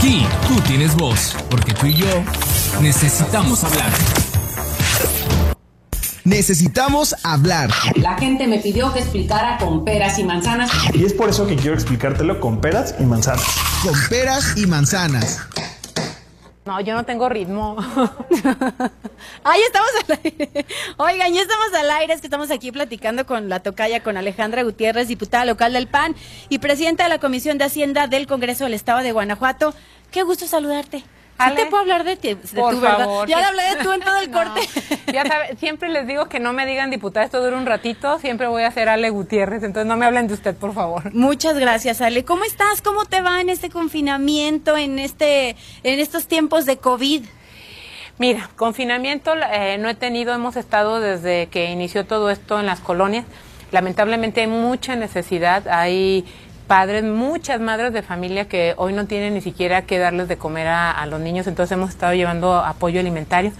Aquí tú tienes voz, porque tú y yo necesitamos hablar. Necesitamos hablar. La gente me pidió que explicara con peras y manzanas. Y es por eso que quiero explicártelo con peras y manzanas. Con peras y manzanas. No, yo no tengo ritmo. Ahí estamos al aire. Oigan, ya estamos al aire, es que estamos aquí platicando con la tocaya, con Alejandra Gutiérrez, diputada local del PAN y presidenta de la Comisión de Hacienda del Congreso del Estado de Guanajuato. Qué gusto saludarte. ¿Sí te puedo hablar de ti? De Por tu, ¿verdad? favor. Ya le hablé de tú en todo el corte. Ya sabe, siempre les digo que no me digan diputada, esto dura un ratito, siempre voy a ser Ale Gutiérrez, entonces no me hablen de usted, por favor. Muchas gracias, Ale. ¿Cómo estás? ¿Cómo te va en este confinamiento, en este, en estos tiempos de COVID? Mira, confinamiento eh, no he tenido, hemos estado desde que inició todo esto en las colonias. Lamentablemente hay mucha necesidad, hay padres, muchas madres de familia que hoy no tienen ni siquiera que darles de comer a, a los niños, entonces hemos estado llevando apoyo alimentario.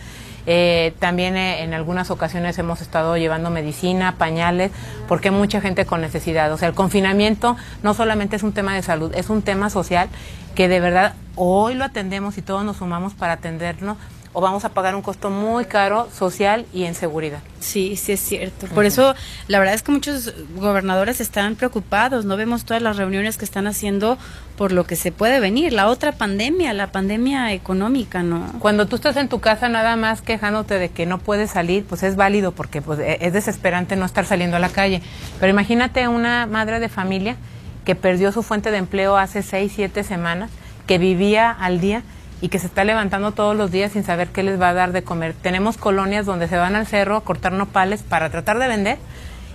Eh, también eh, en algunas ocasiones hemos estado llevando medicina, pañales, porque hay mucha gente con necesidad. O sea, el confinamiento no solamente es un tema de salud, es un tema social que de verdad hoy lo atendemos y todos nos sumamos para atendernos o vamos a pagar un costo muy caro social y en seguridad. Sí, sí es cierto. Por eso, la verdad es que muchos gobernadores están preocupados. No vemos todas las reuniones que están haciendo por lo que se puede venir. La otra pandemia, la pandemia económica, ¿no? Cuando tú estás en tu casa nada más quejándote de que no puedes salir, pues es válido porque pues, e- es desesperante no estar saliendo a la calle. Pero imagínate una madre de familia que perdió su fuente de empleo hace seis, siete semanas, que vivía al día y que se está levantando todos los días sin saber qué les va a dar de comer. Tenemos colonias donde se van al cerro a cortar nopales para tratar de vender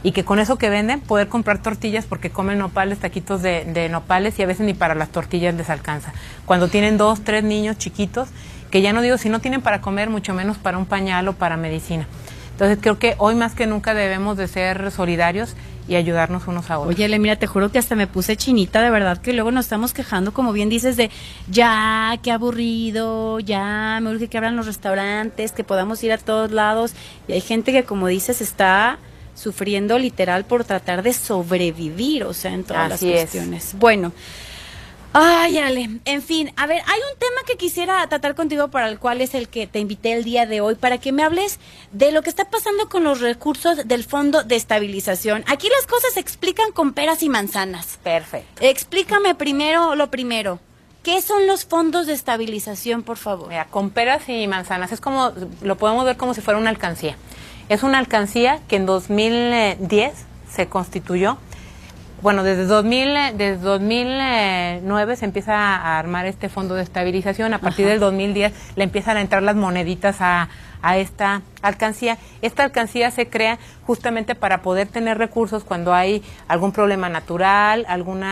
y que con eso que venden poder comprar tortillas porque comen nopales, taquitos de, de nopales y a veces ni para las tortillas les alcanza. Cuando tienen dos, tres niños chiquitos, que ya no digo si no tienen para comer, mucho menos para un pañal o para medicina. Entonces creo que hoy más que nunca debemos de ser solidarios y ayudarnos unos a otros. Oye, Le, mira, te juro que hasta me puse chinita, de verdad, que luego nos estamos quejando, como bien dices, de ya, qué aburrido, ya, me urge que abran los restaurantes, que podamos ir a todos lados. Y hay gente que, como dices, está sufriendo literal por tratar de sobrevivir, o sea, en todas Así las es. cuestiones. Bueno. Ay, Ale, en fin, a ver, hay un tema que quisiera tratar contigo para el cual es el que te invité el día de hoy, para que me hables de lo que está pasando con los recursos del Fondo de Estabilización. Aquí las cosas se explican con peras y manzanas. Perfecto. Explícame primero lo primero. ¿Qué son los fondos de estabilización, por favor? Mira, con peras y manzanas, es como, lo podemos ver como si fuera una alcancía. Es una alcancía que en 2010 se constituyó. Bueno, desde, 2000, eh, desde 2009 se empieza a armar este fondo de estabilización. A partir Ajá. del 2010 le empiezan a entrar las moneditas a, a esta alcancía. Esta alcancía se crea justamente para poder tener recursos cuando hay algún problema natural, algún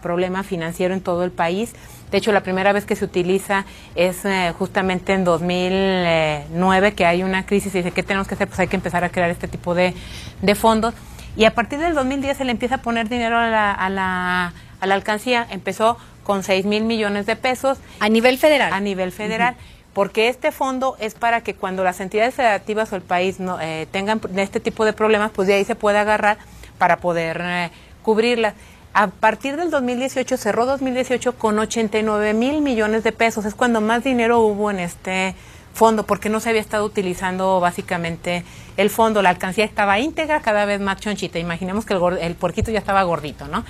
problema financiero en todo el país. De hecho, la primera vez que se utiliza es eh, justamente en 2009, que hay una crisis y dice, ¿qué tenemos que hacer? Pues hay que empezar a crear este tipo de, de fondos. Y a partir del 2010 se le empieza a poner dinero a la, a la, a la alcancía. Empezó con 6 mil millones de pesos. A nivel federal. A nivel federal. Porque este fondo es para que cuando las entidades federativas o el país no, eh, tengan este tipo de problemas, pues de ahí se puede agarrar para poder eh, cubrirlas. A partir del 2018, cerró 2018 con 89 mil millones de pesos. Es cuando más dinero hubo en este fondo, porque no se había estado utilizando básicamente el fondo. La alcancía estaba íntegra, cada vez más chonchita. Imaginemos que el, el puerquito ya estaba gordito, ¿no?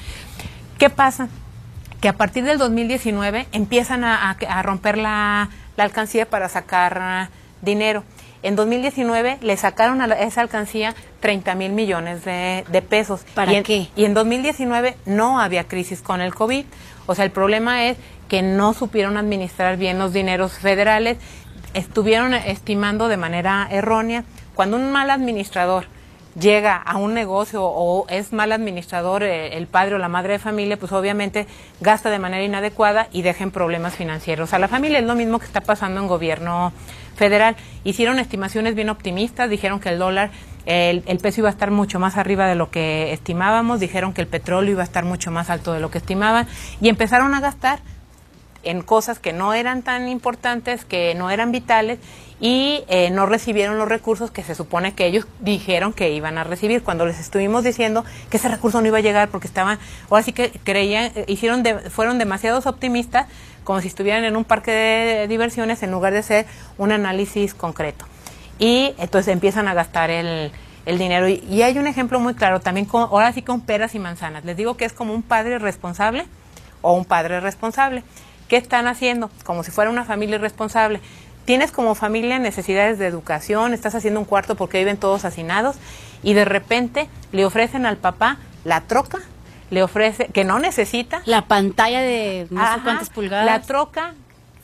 ¿Qué pasa? Que a partir del 2019 empiezan a, a- a romper la, la alcancía para sacar ah, dinero. En 2019 le sacaron a esa alcancía 30 mil millones de, de pesos. ¿Para y en, qué? Y en 2019 no había crisis con el COVID. O sea, el problema es que no supieron administrar bien los dineros federales, estuvieron estimando de manera errónea. Cuando un mal administrador llega a un negocio o es mal administrador eh, el padre o la madre de familia, pues obviamente gasta de manera inadecuada y deja en problemas financieros. A la familia es lo mismo que está pasando en gobierno federal. Hicieron estimaciones bien optimistas, dijeron que el dólar, el, el peso iba a estar mucho más arriba de lo que estimábamos, dijeron que el petróleo iba a estar mucho más alto de lo que estimaban y empezaron a gastar en cosas que no eran tan importantes, que no eran vitales y eh, no recibieron los recursos que se supone que ellos dijeron que iban a recibir cuando les estuvimos diciendo que ese recurso no iba a llegar porque estaban, ahora sí que creían, eh, hicieron de- fueron demasiados optimistas como si estuvieran en un parque de diversiones en lugar de ser un análisis concreto. Y entonces empiezan a gastar el, el dinero. Y, y hay un ejemplo muy claro también, con, ahora sí con peras y manzanas. Les digo que es como un padre responsable o un padre responsable. ¿Qué están haciendo? Como si fuera una familia irresponsable. Tienes como familia necesidades de educación, estás haciendo un cuarto porque viven todos hacinados y de repente le ofrecen al papá la troca, le ofrece, que no necesita, La pantalla de no sé cuántas pulgadas. La troca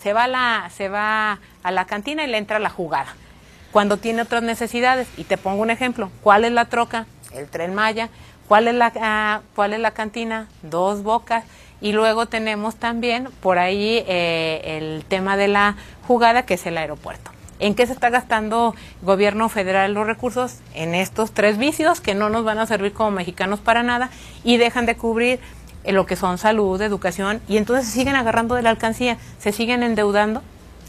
se va a la, se va a la cantina y le entra la jugada. Cuando tiene otras necesidades, y te pongo un ejemplo, ¿cuál es la troca? El tren Maya. ¿Cuál es la, ah, cuál es la cantina? Dos bocas. Y luego tenemos también por ahí eh, el tema de la jugada, que es el aeropuerto. ¿En qué se está gastando gobierno federal los recursos? En estos tres vicios que no nos van a servir como mexicanos para nada y dejan de cubrir eh, lo que son salud, educación, y entonces se siguen agarrando de la alcancía, se siguen endeudando,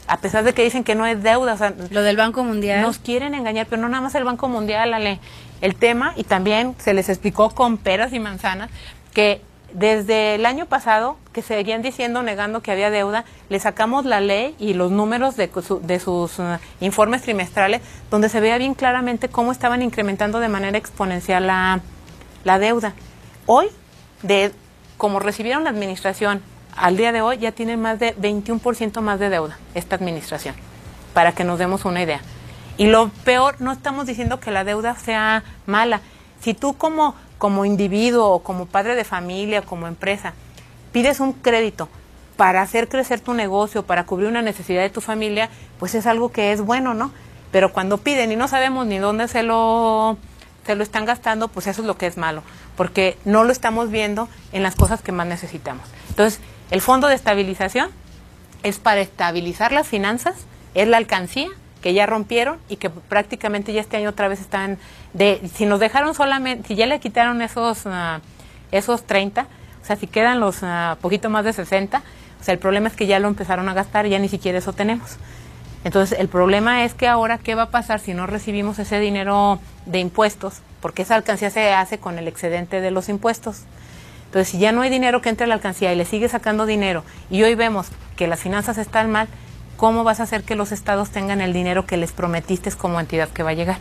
a pesar de que dicen que no es deuda. O sea, Lo del Banco Mundial. nos quieren engañar, pero no nada más el Banco Mundial, Ale. El tema, y también se les explicó con peras y manzanas, que desde el año pasado, que seguían diciendo, negando que había deuda, le sacamos la ley y los números de, su- de sus eh, informes trimestrales, donde se veía bien claramente cómo estaban incrementando de manera exponencial la, la deuda. Hoy, de como recibieron la administración al día de hoy, ya tienen más de 21% más de deuda esta administración, para que nos demos una idea. Y lo peor, no estamos diciendo que la deuda sea mala. Si tú como, como individuo como padre de familia, como empresa, pides un crédito para hacer crecer tu negocio, para cubrir una necesidad de tu familia, pues es algo que es bueno, ¿no? Pero cuando piden y no sabemos ni dónde se lo, se lo están gastando, pues eso es lo que es malo, porque no lo estamos viendo en las cosas que más necesitamos. Entonces, el fondo de estabilización es para estabilizar las finanzas, es la alcancía que ya rompieron y que prácticamente ya este año otra vez están de si nos dejaron solamente si ya le quitaron esos ah, esos 30, o sea, si quedan los ah, poquito más de 60, o sea, el problema es que ya lo empezaron a gastar ya ni siquiera eso tenemos. Entonces, el problema es que ahora, ¿qué va a pasar si no recibimos ese dinero de impuestos? Porque esa alcancía se hace con el excedente de los impuestos. Entonces, si ya no hay dinero que entre a la alcancía y le sigue sacando dinero y hoy vemos que las finanzas están mal, ¿cómo vas a hacer que los estados tengan el dinero que les prometiste como entidad que va a llegar?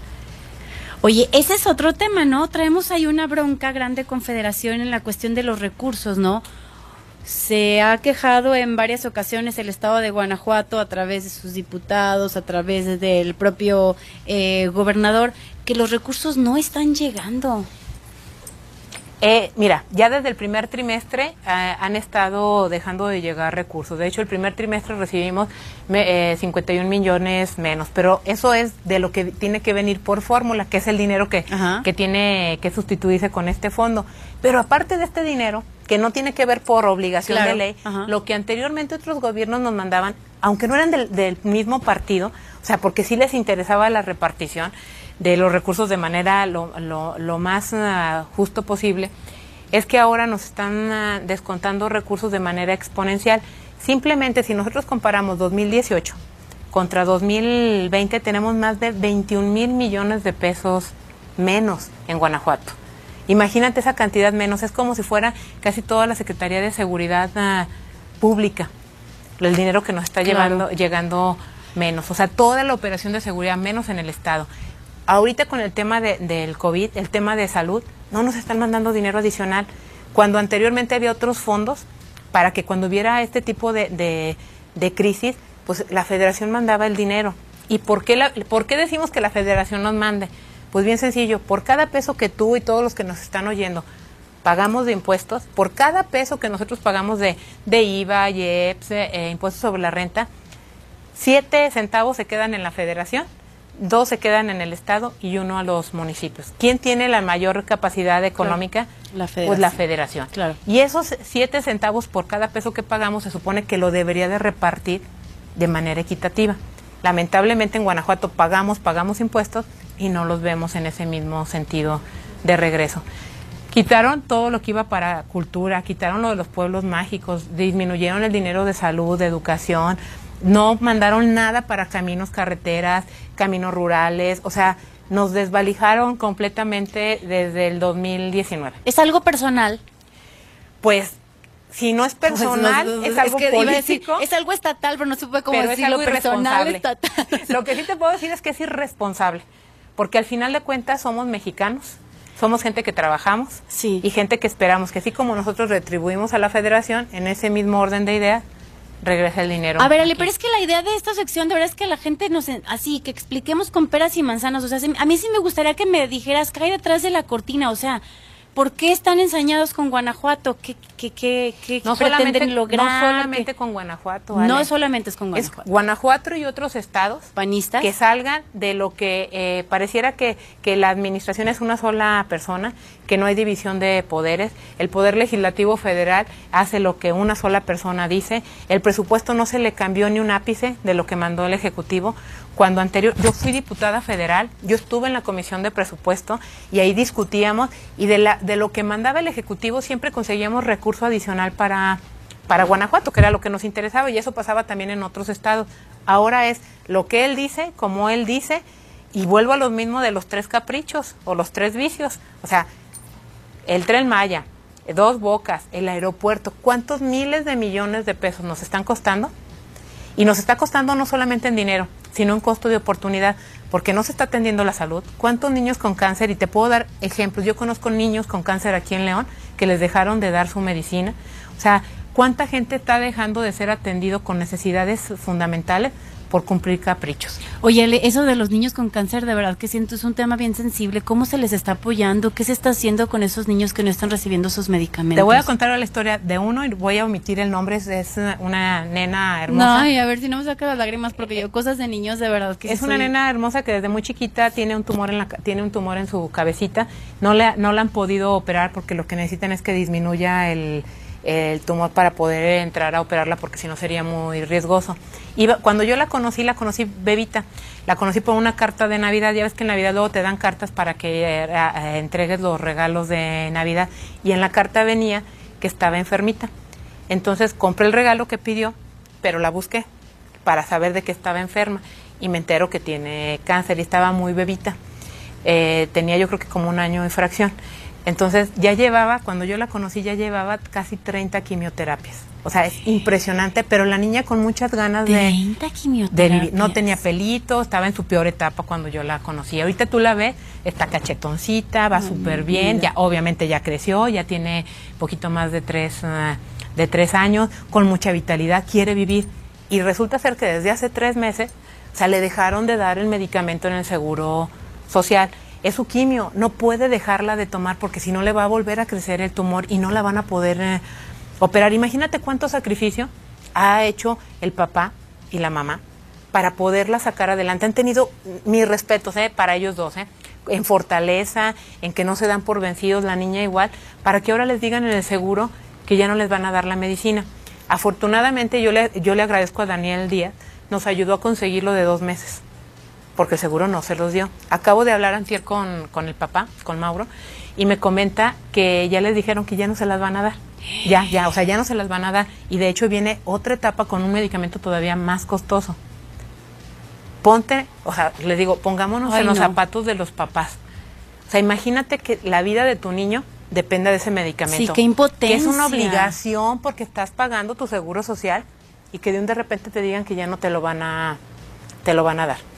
Oye, ese es otro tema, ¿no? Traemos ahí una bronca grande con Federación en la cuestión de los recursos, ¿no? Se ha quejado en varias ocasiones el Estado de Guanajuato a través de sus diputados, a través del propio eh, gobernador, que los recursos no están llegando. Eh, mira, ya desde el primer trimestre eh, han estado dejando de llegar recursos. De hecho, el primer trimestre recibimos me- eh, 51 millones menos, pero eso es de lo que tiene que venir por fórmula, que es el dinero que, Ajá. que tiene que sustituirse con este fondo. Pero aparte de este dinero, que no tiene que ver por obligación Claro, de ley, ajá. lo que anteriormente otros gobiernos nos mandaban, aunque no eran del, mismo partido, o sea, porque sí les interesaba la repartición de los recursos de manera lo, más ah, justo posible, es que ahora nos están ah, descontando recursos de manera exponencial. Simplemente si nosotros comparamos 2018 contra 2020, tenemos más de 21 mil millones de pesos menos en Guanajuato. Imagínate esa cantidad menos, es como si fuera casi toda la Secretaría de Seguridad ah, Pública, el dinero que nos está Claro. llevando, llegando menos, o sea, toda la operación de seguridad menos en el Estado. Ahorita con el tema de- del COVID, el tema de salud, no nos están mandando dinero adicional, cuando anteriormente había otros fondos para que cuando hubiera este tipo de, de- de crisis, pues la federación mandaba el dinero. ¿Y por qué, la- por qué decimos que la federación nos mande? Pues bien sencillo, por cada peso que tú y todos los que nos están oyendo pagamos de impuestos, por cada peso que nosotros pagamos de, de IVA, IEPS, eh, impuestos sobre la renta, siete centavos se quedan en la federación, dos se quedan en el estado y uno a los municipios. ¿Quién tiene la mayor capacidad económica? La Pues la federación. federación. Claro. Y esos siete centavos por cada peso que pagamos se supone que lo debería de repartir de manera equitativa. Lamentablemente en Guanajuato pagamos, pagamos impuestos y no los vemos en ese mismo sentido de regreso. Quitaron todo lo que iba para cultura, quitaron lo de los pueblos mágicos, disminuyeron el dinero de salud, de educación, no mandaron nada para caminos, carreteras, caminos rurales, o sea, nos desvalijaron completamente desde el 2019. ¿Es algo personal? Pues si no es personal, Pues no, es algo que decir, político. es algo estatal, pero no supe cómo pero es decirlo. algo personal, irresponsable. estatal. Lo que sí te puedo decir es que es irresponsable, porque al final de cuentas somos mexicanos, somos gente que trabajamos Sí. y gente que esperamos que así como nosotros retribuimos a la federación, en ese mismo orden de ideas, regrese el dinero. A ver, Ale, aquí. pero es que la idea de esta sección de verdad es que la gente nos, así, que expliquemos con peras y manzanas. O sea, se- a mí sí me gustaría que me dijeras, cae detrás de la cortina, o sea, ¿por qué están ensañados con Guanajuato? ¿Qué, qué, qué, qué no pretenden solamente, lograr? no solamente ¿Qué- con Guanajuato, No Ale. solamente es con es Guanajuato. Guanajuato y otros estados ¿Panistas? que salgan de lo que eh, pareciera que, que la administración es una sola persona, que no hay división de poderes. El Poder Legislativo Federal hace lo que una sola persona dice. El presupuesto no se le cambió ni un ápice de lo que mandó el Ejecutivo. Cuando anterior, yo fui diputada federal, yo estuve en la Comisión de Presupuesto y ahí discutíamos y de, la, de lo que mandaba el Ejecutivo siempre conseguíamos recurso adicional para, para Guanajuato, que era lo que nos interesaba y eso pasaba también en otros estados. Ahora es lo que él dice, como él dice, y vuelvo a lo mismo de los tres caprichos o los tres vicios. O sea, el tren Maya, dos bocas, el aeropuerto, ¿cuántos miles de millones de pesos nos están costando? Y nos está costando no solamente en dinero, sino en costo de oportunidad, porque no se está atendiendo la salud. ¿Cuántos niños con cáncer? Y te puedo dar ejemplos. Yo conozco niños con cáncer aquí en León que les dejaron de dar su medicina. O sea, ¿cuánta gente está dejando de ser atendido con necesidades fundamentales por cumplir caprichos? Oye, Ale, eso de los niños con cáncer, de verdad que siento es un tema bien sensible. ¿Cómo se les está apoyando? ¿Qué se está haciendo con esos niños que no están recibiendo sus medicamentos? Te voy a contar la historia de uno y voy a omitir el nombre. Es, una nena hermosa. No, y a ver si no me saca las lágrimas, porque yo cosas de niños de verdad que es sí una soy- nena hermosa que desde muy chiquita tiene un tumor en la tiene un tumor en su cabecita. No le no la han podido operar porque lo que necesitan es que disminuya el, el tumor para poder entrar a operarla porque si no sería muy riesgoso. Iba, cuando yo la conocí, la conocí bebita. La conocí por una carta de Navidad. Ya ves que en Navidad luego te dan cartas para que eh, entregues los regalos de Navidad. Y en la carta venía que estaba enfermita. Entonces compré el regalo que pidió, pero la busqué para saber de que estaba enferma y me entero que tiene cáncer y estaba muy bebita. Eh, tenía yo creo que como un año de fracción. Entonces ya llevaba, cuando yo la conocí, ya llevaba casi 30 quimioterapias. O sea, es impresionante, pero la niña con muchas ganas de, 30 de quimioterapias. No tenía pelito, estaba en su peor etapa cuando yo la conocí. Ahorita tú la ves, está cachetoncita, va súper bien, ya obviamente ya creció, ya tiene poquito más de tres, ah, de tres años, con mucha vitalidad, quiere vivir. Y resulta ser que desde hace tres meses, o sea, le dejaron de dar el medicamento en el seguro social. Es su quimio, no puede dejarla de tomar porque si no le va a volver a crecer el tumor y no la van a poder eh, operar. Imagínate cuánto sacrificio ha hecho el papá y la mamá para poderla sacar adelante. Han tenido mis respetos ¿eh? para ellos dos, ¿eh? en fortaleza, en que no se dan por vencidos, la niña igual, para que ahora les digan en el seguro que ya no les van a dar la medicina. Afortunadamente yo le, yo le agradezco a Daniel Díaz, nos ayudó a conseguirlo de dos meses, porque seguro no se los dio. Acabo de hablar antier con, con el papá, con Mauro, y me comenta que ya les dijeron que ya no se las van a dar. Ya, ya, o sea, ya no se las van a dar. Y de hecho viene otra etapa con un medicamento todavía más costoso. Ponte, o sea, les digo, pongámonos Ay, en los no. zapatos de los papás. O sea, imagínate que la vida de tu niño dependa de ese medicamento. Sí, qué impotencia. Que es una obligación porque estás pagando tu seguro social y que de un de repente te digan que ya no te lo van a, te lo van a dar.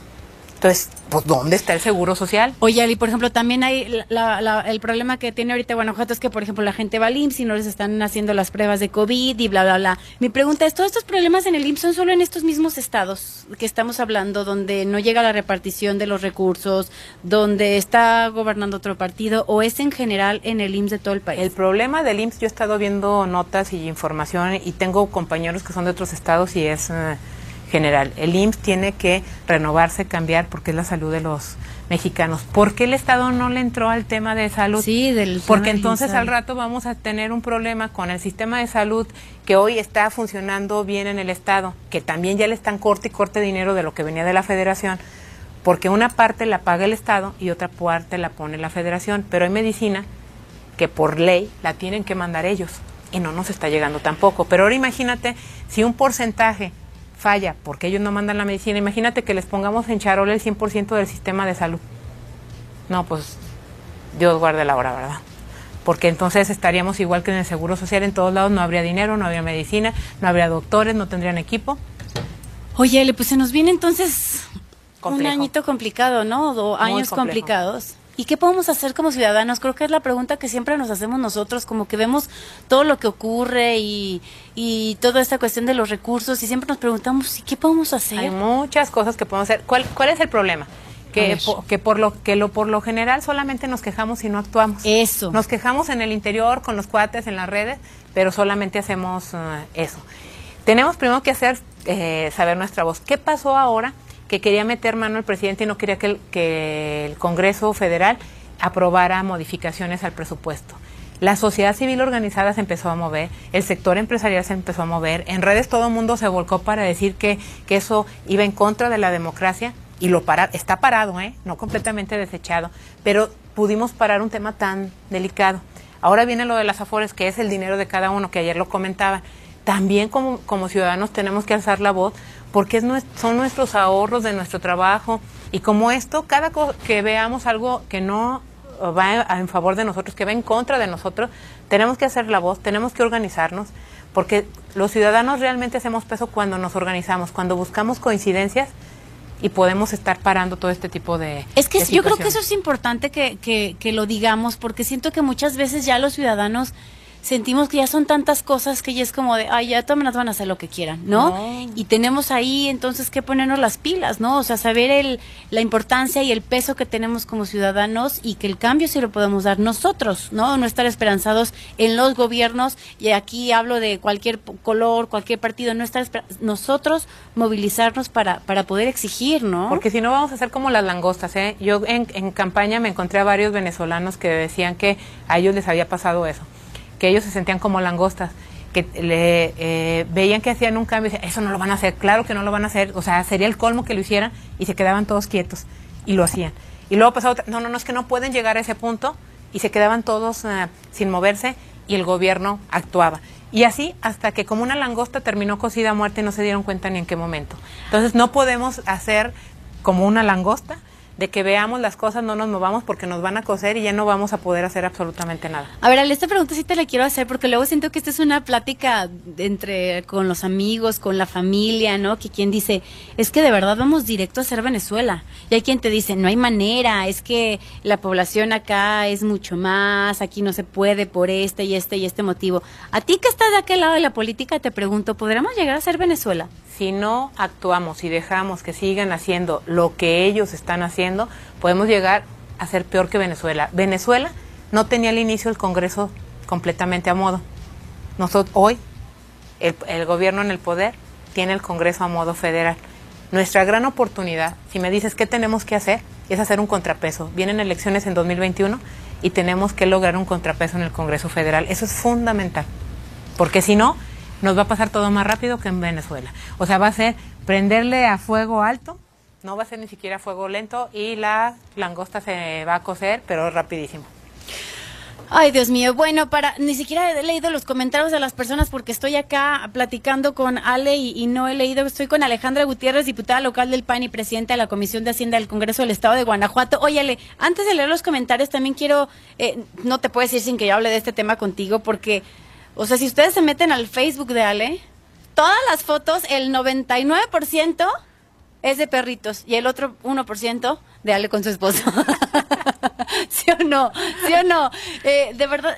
Entonces, pues, ¿dónde está el seguro social? Oye, Ali, por ejemplo, también hay la- el problema que tiene ahorita Guanajuato es que, por ejemplo, la gente va al IMSS y no les están haciendo las pruebas de COVID y bla, bla, bla. Mi pregunta es, ¿todos estos problemas en el IMSS son solo en estos mismos estados que estamos hablando, donde no llega la repartición de los recursos, donde está gobernando otro partido, o es en general en el IMSS de todo el país? El problema del IMSS, yo he estado viendo notas y información y tengo compañeros que son de otros estados y es eh, general. El IMSS tiene que renovarse, cambiar porque es la salud de los mexicanos. ¿Por qué el Estado no le entró al tema de salud? Sí, del Porque entonces al rato vamos a tener un problema con el sistema de salud que hoy está funcionando bien en el Estado, que también ya le están corte y corte dinero de lo que venía de la Federación, porque una parte la paga el Estado y otra parte la pone la Federación, pero hay medicina que por ley la tienen que mandar ellos y no nos está llegando tampoco. Pero ahora imagínate si un porcentaje falla porque ellos no mandan la medicina, imagínate que les pongamos en charol el 100% del sistema de salud. No, pues Dios guarde la hora, ¿verdad? Porque entonces estaríamos igual que en el Seguro Social, en todos lados no habría dinero, no habría medicina, no habría doctores, no tendrían equipo. Oye, pues se nos viene entonces un añito complicado, ¿no? O años complicados. ¿Y qué podemos hacer como ciudadanos? Creo que es la pregunta que siempre nos hacemos nosotros, como que vemos todo lo que ocurre y, y toda esta cuestión de los recursos y siempre nos preguntamos, ¿y qué podemos hacer? Hay muchas cosas que podemos hacer. ¿Cuál, cuál es el problema? Po- que por lo que lo por lo general solamente nos quejamos y no actuamos. Eso. Nos quejamos en el interior con los cuates en las redes, pero solamente hacemos eh, eso. Tenemos primero que hacer eh, saber nuestra voz. ¿Qué pasó ahora que quería meter mano el presidente y no quería que el, que el Congreso Federal aprobara modificaciones al presupuesto? La sociedad civil organizada se empezó a mover, el sector empresarial se empezó a mover, en redes todo el mundo se volcó para decir que, que eso iba en contra de la democracia y lo para, está parado, ¿eh? no completamente desechado, pero pudimos parar un tema tan delicado. Ahora viene lo de las afores, que es el dinero de cada uno, que ayer lo comentaba. También como, como ciudadanos tenemos que alzar la voz porque es nues- son nuestros ahorros de nuestro trabajo. Y como esto, cada que veamos algo que no va en favor de nosotros, que va en contra de nosotros, tenemos que hacer la voz, tenemos que organizarnos, porque los ciudadanos realmente hacemos peso cuando nos organizamos, cuando buscamos coincidencias y podemos estar parando todo este tipo de Es que de yo creo que eso es importante que, que, que lo digamos, porque siento que muchas veces ya los ciudadanos sentimos que ya son tantas cosas que ya es como de, ay, ya todas van a hacer lo que quieran, ¿no? No. Y tenemos ahí entonces que ponernos las pilas, ¿no? O sea, saber el, la importancia y el peso que tenemos como ciudadanos y que el cambio sí lo podemos dar nosotros, ¿no? No estar esperanzados en los gobiernos, y aquí hablo de cualquier color, cualquier partido, no estar nosotros movilizarnos para, para poder exigir, ¿no? Porque si no vamos a ser como las langostas, ¿eh? Yo en, en campaña me encontré a varios venezolanos que decían que a ellos les había pasado eso, que ellos se sentían como langostas, que le eh, veían que hacían un cambio y decían, eso no lo van a hacer, claro que no lo van a hacer, o sea, sería el colmo que lo hicieran y se quedaban todos quietos y lo hacían. Y luego pasaba otra, no, no, no, es que no pueden llegar a ese punto y se quedaban todos eh, sin moverse y el gobierno actuaba. Y así hasta que como una langosta terminó cocida a muerte y no se dieron cuenta ni en qué momento. Entonces no podemos hacer como una langosta de que veamos las cosas, no nos movamos porque nos van a coser y ya no vamos a poder hacer absolutamente nada. A ver, Ale, esta pregunta sí te la quiero hacer porque luego siento que esta es una plática entre con los amigos, con la familia, ¿no? Que quien dice, es que de verdad vamos directo a ser Venezuela. Y hay quien te dice, no hay manera, es que la población acá es mucho más, aquí no se puede por este y este y este motivo. A ti que estás de aquel lado de la política, te pregunto, ¿podremos llegar a ser Venezuela? Si no actuamos y dejamos que sigan haciendo lo que ellos están haciendo, podemos llegar a ser peor que Venezuela. Venezuela no tenía al inicio el Congreso completamente a modo. Nosotros hoy el, el gobierno en el poder tiene el Congreso a modo federal. Nuestra gran oportunidad, si me dices qué tenemos que hacer, es hacer un contrapeso. Vienen elecciones en 2021 y tenemos que lograr un contrapeso en el Congreso federal. Eso es fundamental, porque si no, nos va a pasar todo más rápido que en Venezuela. O sea, va a ser prenderle a fuego alto, no va a ser ni siquiera fuego lento y la langosta se va a cocer, pero rapidísimo. Ay, Dios mío. Bueno, para ni siquiera he leído los comentarios de las personas porque estoy acá platicando con Ale y, no he leído. Estoy con Alejandra Gutiérrez, diputada local del PAN y presidenta de la Comisión de Hacienda del Congreso del Estado de Guanajuato. Oye, Ale, antes de leer los comentarios, también quiero, eh, no te puedo decir sin que yo hable de este tema contigo porque, o sea, si ustedes se meten al Facebook de Ale, todas las fotos, el 99% es de perritos y el otro 1% de Ale con su esposo. ¿Sí o no? ¿Sí o no? Eh, de verdad,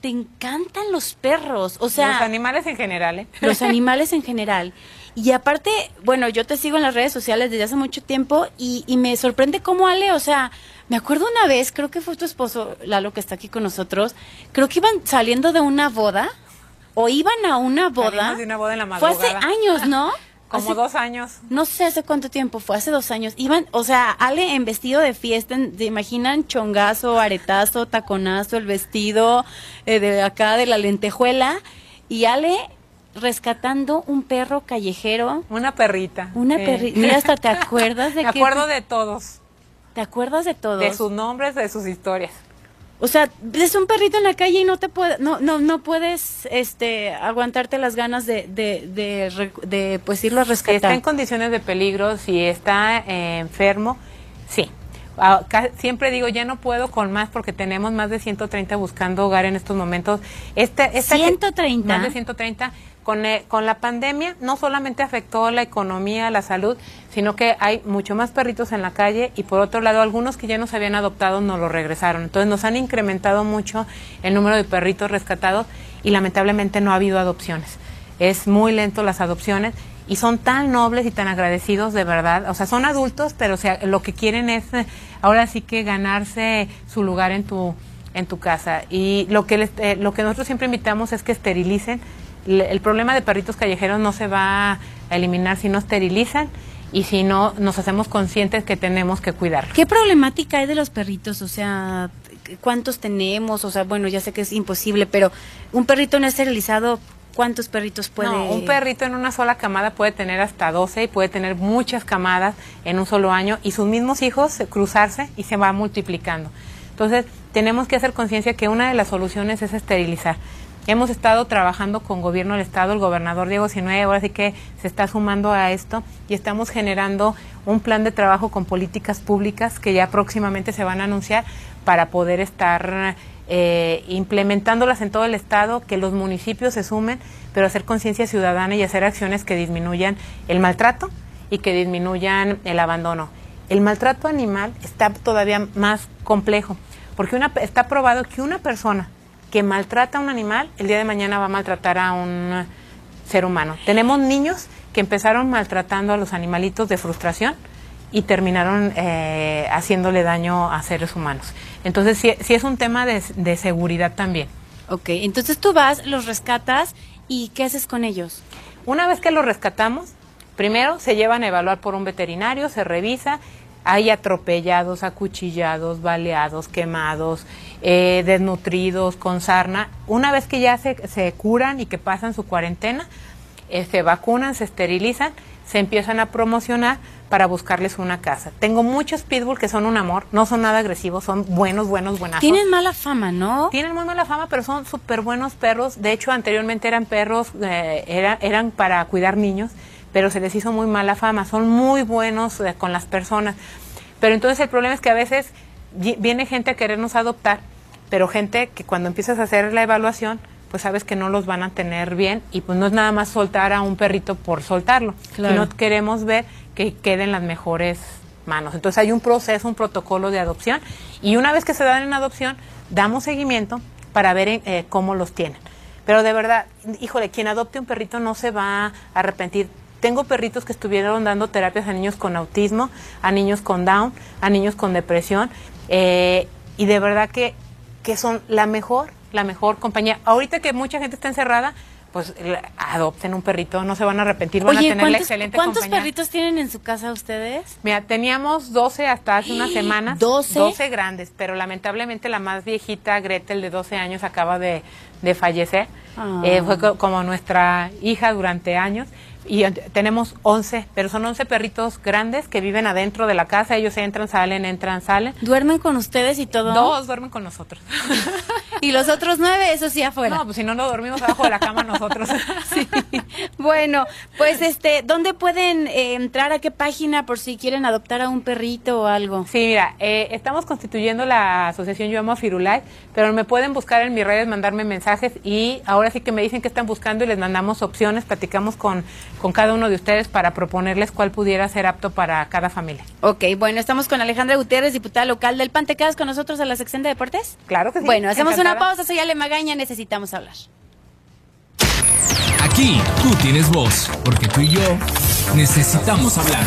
te encantan los perros, o sea, Los animales en general, ¿eh? los animales en general. Y aparte, bueno, yo te sigo en las redes sociales desde hace mucho tiempo y, y me sorprende cómo Ale, o sea, me acuerdo una vez, creo que fue tu esposo, Lalo, que está aquí con nosotros, creo que iban saliendo de una boda o iban a una boda. Salimos de una boda en la Fue hace años, ¿no? Como Hace- dos años. no sé hace cuánto tiempo fue, hace dos años. Iban, o sea, Ale en vestido de fiesta, ¿te imaginan? Chongazo, aretazo, taconazo, el vestido eh, de acá de la lentejuela. Y Ale rescatando un perro callejero. Una perrita. Una perrita. Mira, hasta te acuerdas de Me acuerdo de todos, ¿Te acuerdas de todos? de sus nombres, de sus historias. O sea, ves un perrito en la calle y no te puede, no, no, no puedes, este, aguantarte las ganas de, de, de, pues irlo a Si está rescatar. en condiciones de peligro, si está eh, enfermo, sí. Ah, Siempre digo, ya no puedo con más porque tenemos más de 130 buscando hogar en estos momentos. Esta, esta que- 130. Más de 130. Con, eh, con la pandemia no solamente afectó la economía, la salud, sino que hay mucho más perritos en la calle y por otro lado algunos que ya nos habían adoptado nos lo regresaron. Entonces nos han incrementado mucho el número de perritos rescatados y lamentablemente no ha habido adopciones. Es muy lento las adopciones y son tan nobles y tan agradecidos de verdad. O sea, son adultos, pero lo que quieren es ahora sí que ganarse su lugar en tu en tu casa. Y lo que les- eh, lo que nosotros siempre invitamos es que esterilicen. El problema de perritos callejeros no se va a eliminar si no esterilizan y si no nos hacemos conscientes que tenemos que cuidarlos. ¿Qué problemática hay de los perritos? O sea, ¿cuántos tenemos? O sea, bueno, ya sé que es imposible, pero un perrito no esterilizado, ¿cuántos perritos puede? No, un perrito en una sola camada puede tener hasta 12 y puede tener muchas camadas en un solo año y sus mismos hijos cruzarse y se va multiplicando. Entonces, tenemos que hacer conciencia que una de las soluciones es esterilizar. Hemos estado trabajando con gobierno del Estado, el gobernador Diego Sinue, ahora sí que se está sumando a esto y estamos generando un plan de trabajo con políticas públicas que ya próximamente se van a anunciar para poder estar eh, implementándolas en todo el Estado, que los municipios se sumen, pero hacer conciencia ciudadana y hacer acciones que disminuyan el maltrato y que disminuyan el abandono. El maltrato animal está todavía más complejo, porque una, está probado que una persona que maltrata a un animal, el día de mañana va a maltratar a un ser humano. Tenemos niños que empezaron maltratando a los animalitos de frustración y terminaron eh, haciéndole daño a seres humanos. Entonces, sí, sí es un tema de, de seguridad también. Ok, entonces tú vas, los rescatas y ¿qué haces con ellos? Una vez que los rescatamos, primero se llevan a evaluar por un veterinario, se revisa, hay atropellados, acuchillados, baleados, quemados, eh, desnutridos, con sarna. Una vez que ya se, se curan y que pasan su cuarentena, eh, se vacunan, se esterilizan, se empiezan a promocionar para buscarles una casa. Tengo muchos pitbull que son un amor, no son nada agresivos, son buenos, buenos, buenazos. Tienen mala fama, ¿no? Tienen muy mala fama, pero son súper buenos perros. De hecho, anteriormente eran perros, eh, era- eran para cuidar niños, pero se les hizo muy mala fama. Son muy buenos eh, con las personas. Pero entonces el problema es que a veces viene gente a querernos adoptar, pero gente que cuando empiezas a hacer la evaluación, pues sabes que no los van a tener bien y pues no es nada más soltar a un perrito por soltarlo, Claro. sino queremos ver que queden las mejores manos. Entonces hay un proceso, un protocolo de adopción y una vez que se dan en adopción, damos seguimiento para ver eh, cómo los tienen. Pero de verdad, híjole, quien adopte un perrito no se va a arrepentir. Tengo perritos que estuvieron dando terapias a niños con autismo, a niños con Down, a niños con depresión, eh, y de verdad que, que son la mejor, la mejor compañía. Ahorita que mucha gente está encerrada, pues adopten un perrito, no se van a arrepentir, van a tener la ¿cuántos, excelente cuántos compañía. perritos tienen en su casa ustedes? Mira, teníamos 12 hasta hace unas semanas. 12. 12 grandes, pero lamentablemente la más viejita, Gretel, de 12 años, acaba de, de fallecer. Ah. Eh, fue co- como nuestra hija durante años. Y tenemos 11, pero son 11 perritos grandes que viven adentro de la casa. Ellos entran, salen, entran, salen. ¿Duermen con ustedes y todo? Dos duermen con nosotros. Y los otros nueve, eso sí, afuera. No, pues si no, no dormimos abajo de la cama nosotros. Sí. Bueno, pues este, ¿dónde pueden eh, entrar a qué página por si quieren adoptar a un perrito o algo? Sí, mira, eh, estamos constituyendo la asociación Yo Amo a Firulais, pero me pueden buscar en mis redes, mandarme mensajes y ahora sí que me dicen que están buscando y les mandamos opciones, platicamos con, con cada uno de ustedes para proponerles cuál pudiera ser apto para cada familia. Ok, bueno, estamos con Alejandra Gutiérrez, diputada local del PAN. ¿Te quedas con nosotros a la sección de deportes? Claro que sí. Bueno, hacemos una encantada. pausa. Soy Ale Magaña, necesitamos hablar. Aquí tú tienes voz, porque tú y yo necesitamos hablar.